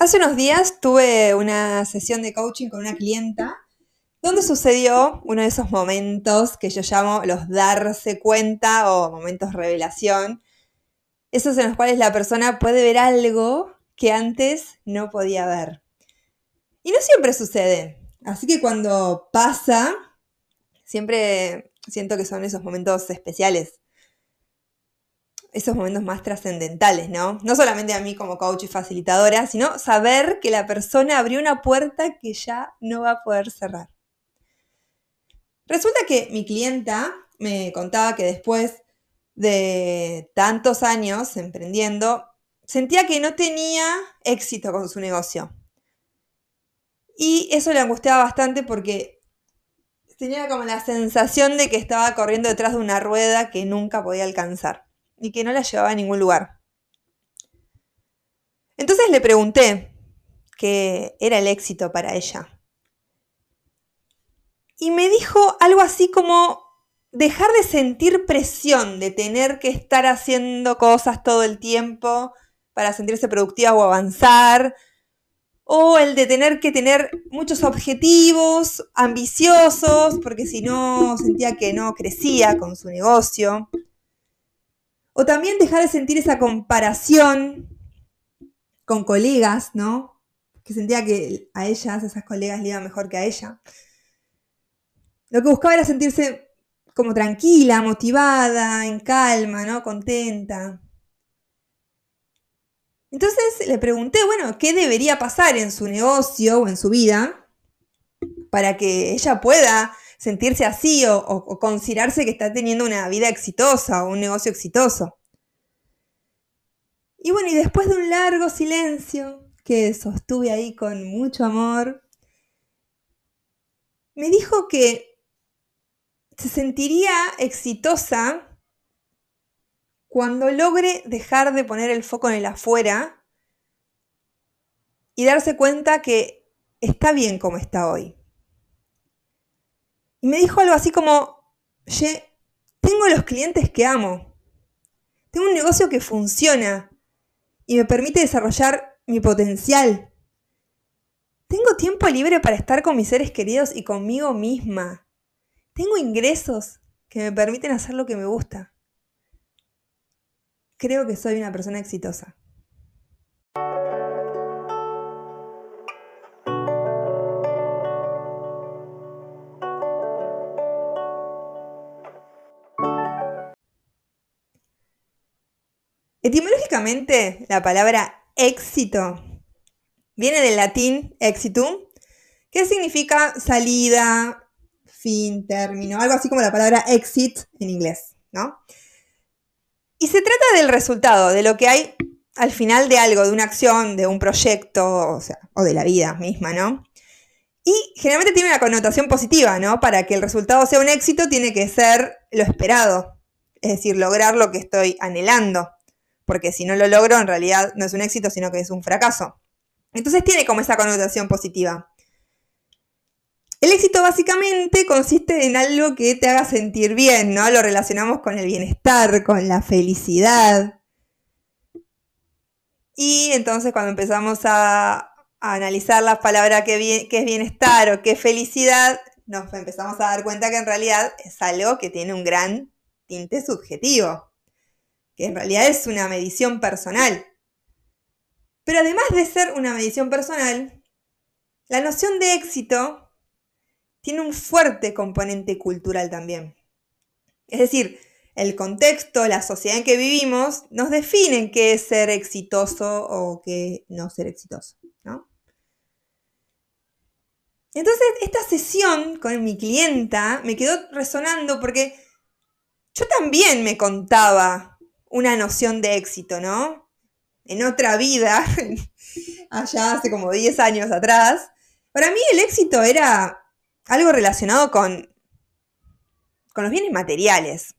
Hace unos días tuve una sesión de coaching con una clienta donde sucedió uno de esos momentos que yo llamo los darse cuenta o momentos revelación, esos en los cuales la persona puede ver algo que antes no podía ver. Y no siempre sucede, así que cuando pasa, siempre siento que son esos momentos especiales esos momentos más trascendentales, ¿no? No solamente a mí como coach y facilitadora, sino saber que la persona abrió una puerta que ya no va a poder cerrar. Resulta que mi clienta me contaba que después de tantos años emprendiendo, sentía que no tenía éxito con su negocio. Y eso le angustiaba bastante porque tenía como la sensación de que estaba corriendo detrás de una rueda que nunca podía alcanzar y que no la llevaba a ningún lugar. Entonces le pregunté qué era el éxito para ella. Y me dijo algo así como dejar de sentir presión de tener que estar haciendo cosas todo el tiempo para sentirse productiva o avanzar, o el de tener que tener muchos objetivos ambiciosos, porque si no sentía que no crecía con su negocio. O también dejar de sentir esa comparación con colegas, ¿no? Que sentía que a ellas, a esas colegas, le iba mejor que a ella. Lo que buscaba era sentirse como tranquila, motivada, en calma, ¿no? Contenta. Entonces le pregunté, bueno, ¿qué debería pasar en su negocio o en su vida para que ella pueda sentirse así o, considerarse que está teniendo una vida exitosa o un negocio exitoso. Y bueno, y después de un largo silencio que sostuve ahí con mucho amor, me dijo que se sentiría exitosa cuando logre dejar de poner el foco en el afuera y darse cuenta que está bien como está hoy. Y me dijo algo así como, Ye, tengo los clientes que amo. Tengo un negocio que funciona y me permite desarrollar mi potencial. Tengo tiempo libre para estar con mis seres queridos y conmigo misma. Tengo ingresos que me permiten hacer lo que me gusta. Creo que soy una persona exitosa. Etimológicamente, la palabra éxito viene del latín exitum, que significa salida, fin, término, algo así como la palabra exit en inglés, ¿no? Y se trata del resultado, de lo que hay al final de algo, de una acción, de un proyecto, o, o de la vida misma, ¿no? Y generalmente tiene una connotación positiva, ¿no? Para que el resultado sea un éxito tiene que ser lo esperado, es decir, lograr lo que estoy anhelando porque si no lo logro, en realidad no es un éxito, sino que es un fracaso. Entonces tiene como esa connotación positiva. El éxito básicamente consiste en algo que te haga sentir bien, ¿no? Lo relacionamos con el bienestar, con la felicidad. Y entonces cuando empezamos a, analizar las palabras que, que es bienestar o qué es felicidad, nos empezamos a dar cuenta que en realidad es algo que tiene un gran tinte subjetivo que en realidad es una medición personal. Pero además de ser una medición personal, la noción de éxito tiene un fuerte componente cultural también. Es decir, el contexto, la sociedad en que vivimos, nos definen qué es ser exitoso o qué no ser exitoso. Entonces, esta sesión con mi clienta me quedó resonando porque yo también me contaba una noción de éxito, ¿no? En otra vida, allá hace como 10 años atrás, para mí el éxito era algo relacionado con, con los bienes materiales,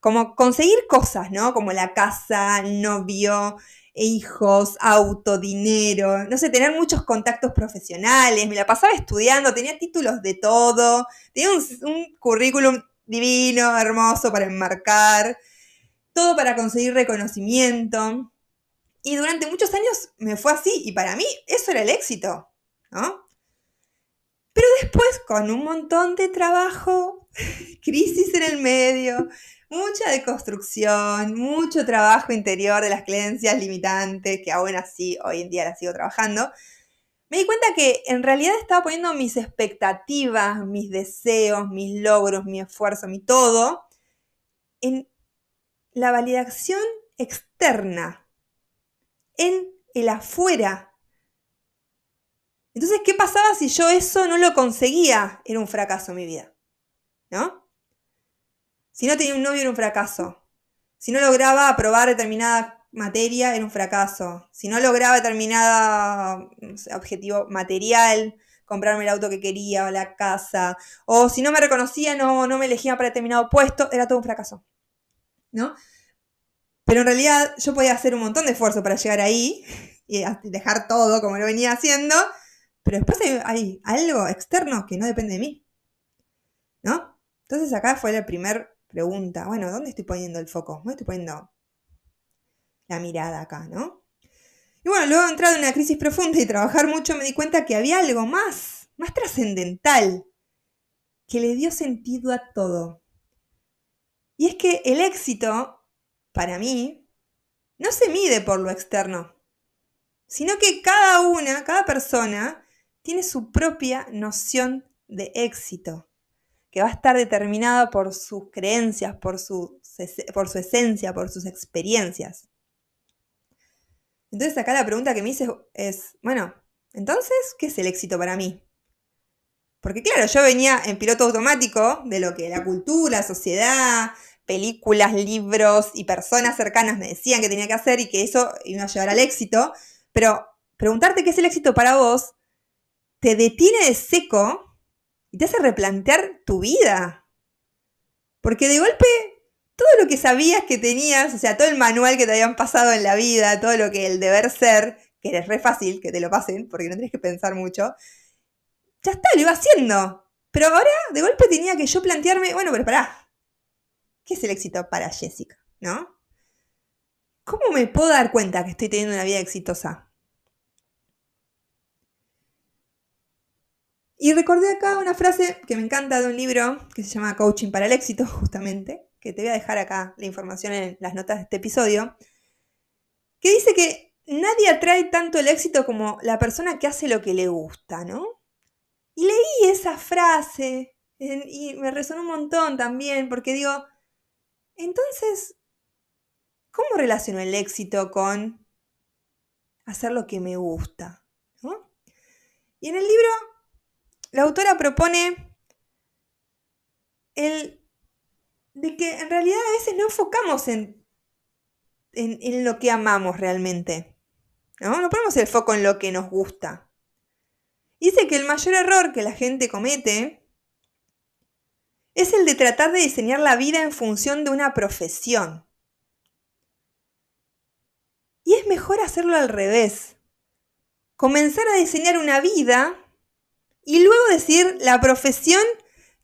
como conseguir cosas, ¿no? Como la casa, novio, hijos, auto, dinero, no sé, tener muchos contactos profesionales, me la pasaba estudiando, tenía títulos de todo, tenía un, un currículum divino, hermoso para enmarcar todo para conseguir reconocimiento. Y durante muchos años me fue así, y para mí eso era el éxito, ¿no? Pero después, con un montón de trabajo, crisis en el medio, mucha deconstrucción, mucho trabajo interior de las creencias limitantes, que aún así hoy en día las sigo trabajando, me di cuenta que en realidad estaba poniendo mis expectativas, mis deseos, mis logros, mi esfuerzo, mi todo, en la validación externa, en el afuera. Entonces, ¿qué pasaba si yo eso no lo conseguía? Era un fracaso en mi vida. ¿No? Si no tenía un novio era un fracaso. Si no lograba aprobar determinada materia era un fracaso. Si no lograba determinado objetivo material, comprarme el auto que quería o la casa, o si no me reconocía, no, no me elegía para determinado puesto, era todo un fracaso. ¿No? Pero en realidad yo podía hacer un montón de esfuerzo para llegar ahí y dejar todo como lo venía haciendo, pero después hay, algo externo que no depende de mí. ¿No? Entonces acá fue la primera pregunta. Bueno, ¿dónde estoy poniendo el foco? ¿Dónde estoy poniendo la mirada acá, ¿no? Y bueno, luego de entrar en una crisis profunda y trabajar mucho, me di cuenta que había algo más, más trascendental, que le dio sentido a todo. Y es que el éxito, para mí, no se mide por lo externo, sino que cada una, cada persona, tiene su propia noción de éxito, que va a estar determinada por sus creencias, por su, por su esencia, por sus experiencias. Entonces acá la pregunta que me hice es, bueno, entonces, ¿qué es el éxito para mí? Porque claro, yo venía en piloto automático de lo que la cultura, sociedad, películas, libros y personas cercanas me decían que tenía que hacer y que eso iba a llevar al éxito. Pero preguntarte qué es el éxito para vos te detiene de seco y te hace replantear tu vida. Porque de golpe todo lo que sabías que tenías, o sea, todo el manual que te habían pasado en la vida, todo lo que el deber ser, que es re fácil que te lo pasen, porque no tienes que pensar mucho, ya está, lo iba haciendo. Pero ahora, de golpe tenía que yo plantearme, bueno, pero pará, ¿qué es el éxito para Jessica? ¿No? ¿Cómo me puedo dar cuenta que estoy teniendo una vida exitosa? Y recordé acá una frase que me encanta de un libro que se llama Coaching para el éxito, justamente, que te voy a dejar acá la información en las notas de este episodio, que dice que nadie atrae tanto el éxito como la persona que hace lo que le gusta, ¿no? Y leí esa frase y me resonó un montón también, porque digo, entonces, ¿cómo relaciono el éxito con hacer lo que me gusta? Y en el libro, la autora propone el de que en realidad a veces no enfocamos en, en, lo que amamos realmente. ¿no? no ponemos el foco en lo que nos gusta. Dice que el mayor error que la gente comete es el de tratar de diseñar la vida en función de una profesión. Y es mejor hacerlo al revés. Comenzar a diseñar una vida y luego decir la profesión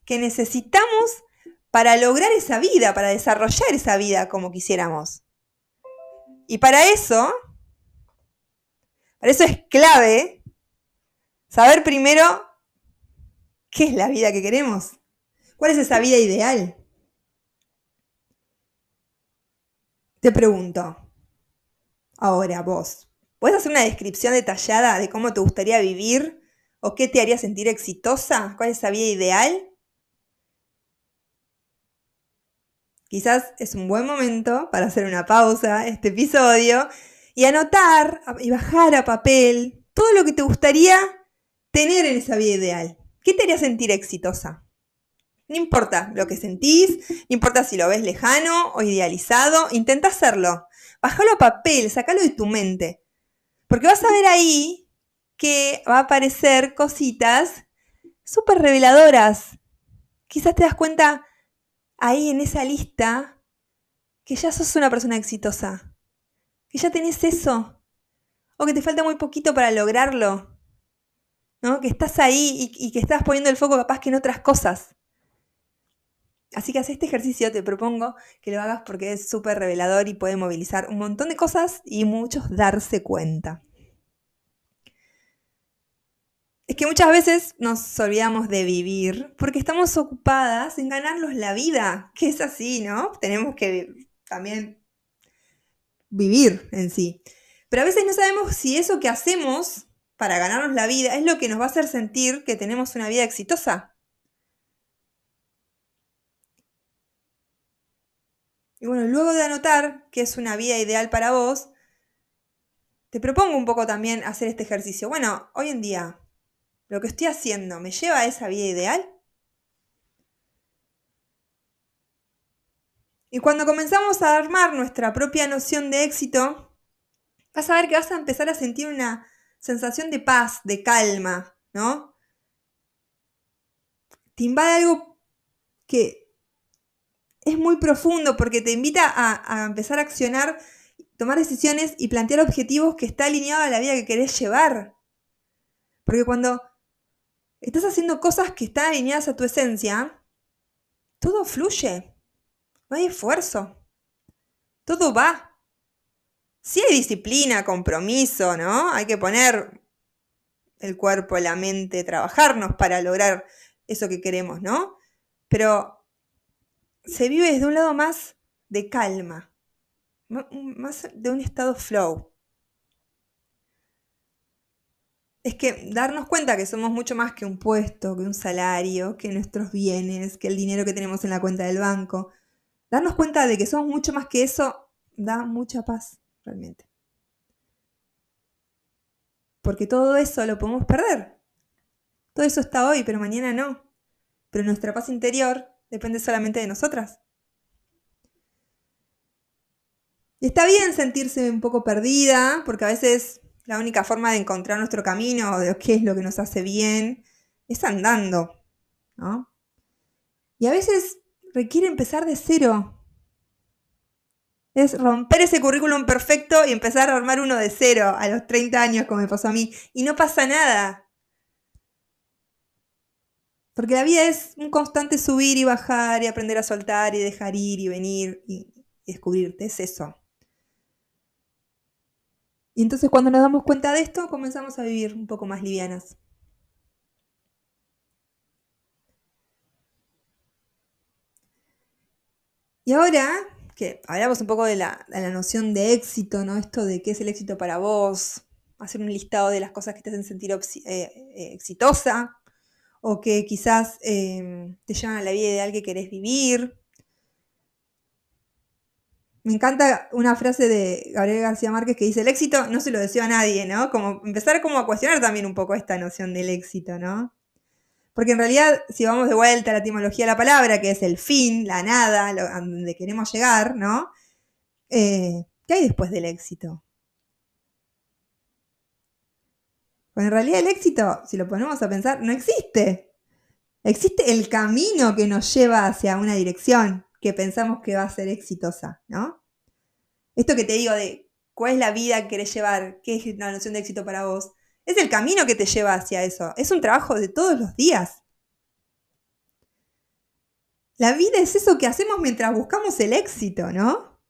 que necesitamos para lograr esa vida, para desarrollar esa vida como quisiéramos. Y para eso, para eso es clave saber primero qué es la vida que queremos. ¿Cuál es esa vida ideal? Te pregunto, ahora vos, ¿puedes hacer una descripción detallada de cómo te gustaría vivir o qué te haría sentir exitosa? ¿Cuál es esa vida ideal? Quizás es un buen momento para hacer una pausa este episodio y anotar y bajar a papel todo lo que te gustaría tener en esa vida ideal. ¿Qué te haría sentir exitosa? No importa lo que sentís, no importa si lo ves lejano o idealizado, intenta hacerlo. Bájalo a papel, sacalo de tu mente. Porque vas a ver ahí que va a aparecer cositas súper reveladoras. Quizás te das cuenta ahí en esa lista que ya sos una persona exitosa, que ya tenés eso, o que te falta muy poquito para lograrlo, ¿no? que estás ahí y, y que estás poniendo el foco capaz que en otras cosas. Así que hace este ejercicio, te propongo que lo hagas porque es súper revelador y puede movilizar un montón de cosas y muchos darse cuenta. Es que muchas veces nos olvidamos de vivir porque estamos ocupadas en ganarnos la vida, que es así, ¿no? Tenemos que también vivir en sí. Pero a veces no sabemos si eso que hacemos para ganarnos la vida es lo que nos va a hacer sentir que tenemos una vida exitosa. Y bueno, luego de anotar que es una vida ideal para vos, te propongo un poco también hacer este ejercicio. Bueno, hoy en día, ¿lo que estoy haciendo me lleva a esa vida ideal? Y cuando comenzamos a armar nuestra propia noción de éxito, vas a ver que vas a empezar a sentir una sensación de paz, de calma, ¿no? Te invade algo que es muy profundo porque te invita a, empezar a accionar, tomar decisiones y plantear objetivos que está alineado a la vida que querés llevar. Porque cuando estás haciendo cosas que están alineadas a tu esencia, todo fluye. No hay esfuerzo. Todo va. Sí hay disciplina, compromiso, ¿no? Hay que poner el cuerpo, la mente, trabajarnos para lograr eso que queremos, ¿no? Pero se vive desde un lado más de calma, más de un estado flow. Es que darnos cuenta que somos mucho más que un puesto, que un salario, que nuestros bienes, que el dinero que tenemos en la cuenta del banco. Darnos cuenta de que somos mucho más que eso da mucha paz, Porque todo eso lo podemos perder. Todo eso está hoy, pero mañana no. Pero nuestra paz interior depende solamente de nosotras. Y está bien sentirse un poco perdida, porque a veces la única forma de encontrar nuestro camino de qué es lo que nos hace bien es andando, ¿no? Y a veces requiere empezar de cero. Es romper ese currículum perfecto y empezar a armar uno de cero a los 30 años, como me pasó a mí. Y no pasa nada. Porque la vida es un constante subir y bajar y aprender a soltar y dejar ir y venir y, descubrirte, es eso. Y entonces cuando nos damos cuenta de esto, comenzamos a vivir un poco más livianas. Y ahora que hablamos un poco de la, noción de éxito, ¿no? Esto de qué es el éxito para vos, hacer un listado de las cosas que te hacen sentir eh, eh, exitosa, o que quizás em, te llevan a la vida ideal que querés vivir. Me encanta una frase de Gabriel García Márquez que dice, el éxito no se lo deseo a nadie, ¿no? Como empezar como a cuestionar también un poco esta noción del éxito, ¿no? Porque en realidad, si vamos de vuelta a la etimología de la palabra, que es el fin, la nada, a donde queremos llegar, ¿no? Eh, ¿Qué hay después del éxito? Pues en realidad el éxito, si lo ponemos a pensar, no existe. Existe el camino que nos lleva hacia una dirección que pensamos que va a ser exitosa, ¿no? Esto que te digo de cuál es la vida que querés llevar, qué es la noción de éxito para vos, es el camino que te lleva hacia eso. Es un trabajo de todos los días. La vida es eso que hacemos mientras buscamos el éxito, ¿no?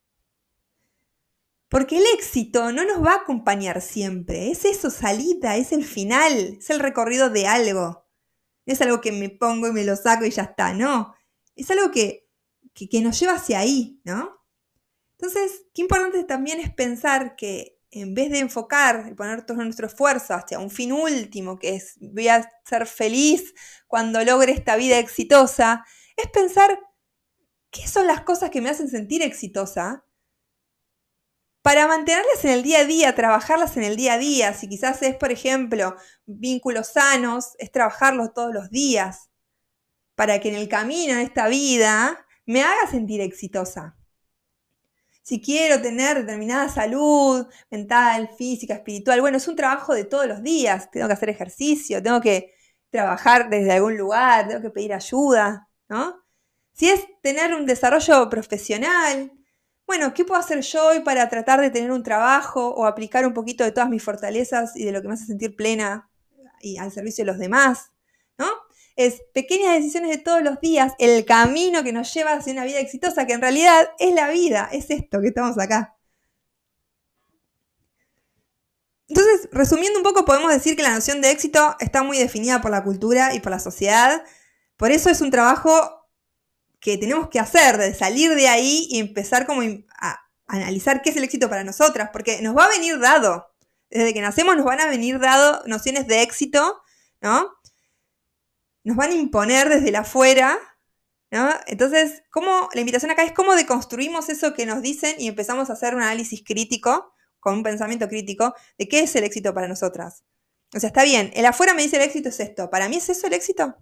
Porque el éxito no nos va a acompañar siempre. Es eso, salida, es el final, es el recorrido de algo. No es algo que me pongo y me lo saco y ya está, no. Es algo que, que, nos lleva hacia ahí, ¿no? Entonces, qué importante también es pensar que en vez de enfocar y poner todo nuestro esfuerzo hacia un fin último, que es voy a ser feliz cuando logre esta vida exitosa, es pensar qué son las cosas que me hacen sentir exitosa para mantenerlas en el día a día, trabajarlas en el día a día. Si quizás es, por ejemplo, vínculos sanos, es trabajarlos todos los días. Para que en el camino, en esta vida, me haga sentir exitosa. Si quiero tener determinada salud mental, física, espiritual, bueno, es un trabajo de todos los días. Tengo que hacer ejercicio, tengo que trabajar desde algún lugar, tengo que pedir ayuda, ¿no? Si es tener un desarrollo profesional, bueno, ¿qué puedo hacer yo hoy para tratar de tener un trabajo o aplicar un poquito de todas mis fortalezas y de lo que me hace sentir plena y al servicio de los demás? ¿No? Es pequeñas decisiones de todos los días, el camino que nos lleva hacia una vida exitosa, que en realidad es la vida, es esto que estamos acá. Entonces, resumiendo un poco, podemos decir que la noción de éxito está muy definida por la cultura y por la sociedad. Por eso es un trabajo que tenemos que hacer, de salir de ahí y empezar como a analizar qué es el éxito para nosotras, porque nos va a venir dado. Desde que nacemos nos van a venir dado nociones de éxito, ¿no? Nos van a imponer desde la afuera, ¿no? Entonces, ¿cómo, la invitación acá es cómo deconstruimos eso que nos dicen y empezamos a hacer un análisis crítico con un pensamiento crítico de qué es el éxito para nosotras. O sea, está bien, el afuera me dice el éxito es esto. ¿Para mí es eso el éxito?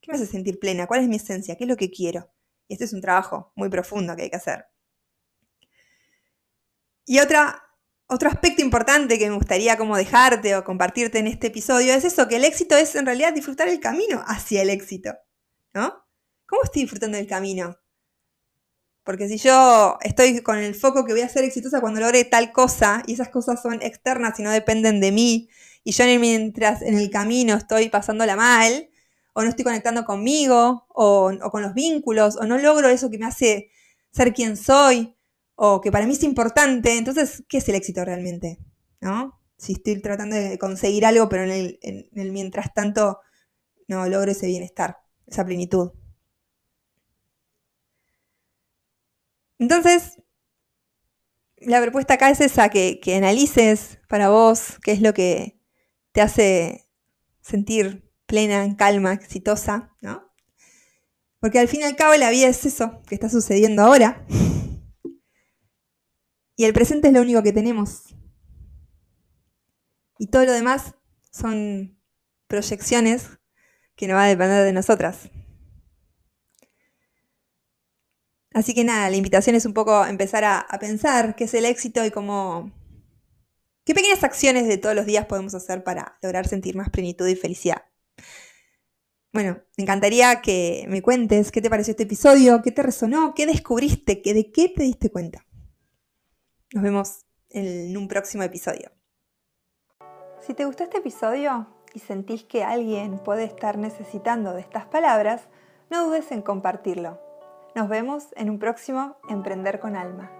¿Qué me hace sentir plena? ¿Cuál es mi esencia? ¿Qué es lo que quiero? Y este es un trabajo muy profundo que hay que hacer. Y otra, otro aspecto importante que me gustaría como dejarte o compartirte en este episodio es eso, que el éxito es en realidad disfrutar el camino hacia el éxito. ¿No? ¿Cómo estoy disfrutando del camino? Porque si yo estoy con el foco que voy a ser exitosa cuando logre tal cosa, y esas cosas son externas y no dependen de mí, y yo mientras en el camino estoy pasándola mal, o no estoy conectando conmigo, o, o con los vínculos, o no logro eso que me hace ser quien soy, o que para mí es importante, entonces, ¿qué es el éxito realmente? ¿No? Si estoy tratando de conseguir algo, pero en el, en el mientras tanto no logro ese bienestar, esa plenitud. Entonces, la propuesta acá es esa, que, analices para vos qué es lo que te hace sentir plena, en calma, exitosa, ¿no? Porque al fin y al cabo la vida es eso que está sucediendo ahora. Y el presente es lo único que tenemos. Y todo lo demás son proyecciones que no va a depender de nosotras. Así que nada, la invitación es un poco empezar a, pensar qué es el éxito y cómo... ¿Qué pequeñas acciones de todos los días podemos hacer para lograr sentir más plenitud y felicidad? Bueno, me encantaría que me cuentes qué te pareció este episodio, qué te resonó, qué descubriste, de qué te diste cuenta. Nos vemos en un próximo episodio. Si te gustó este episodio y sentís que alguien puede estar necesitando de estas palabras, no dudes en compartirlo. Nos vemos en un próximo Emprender con Alma.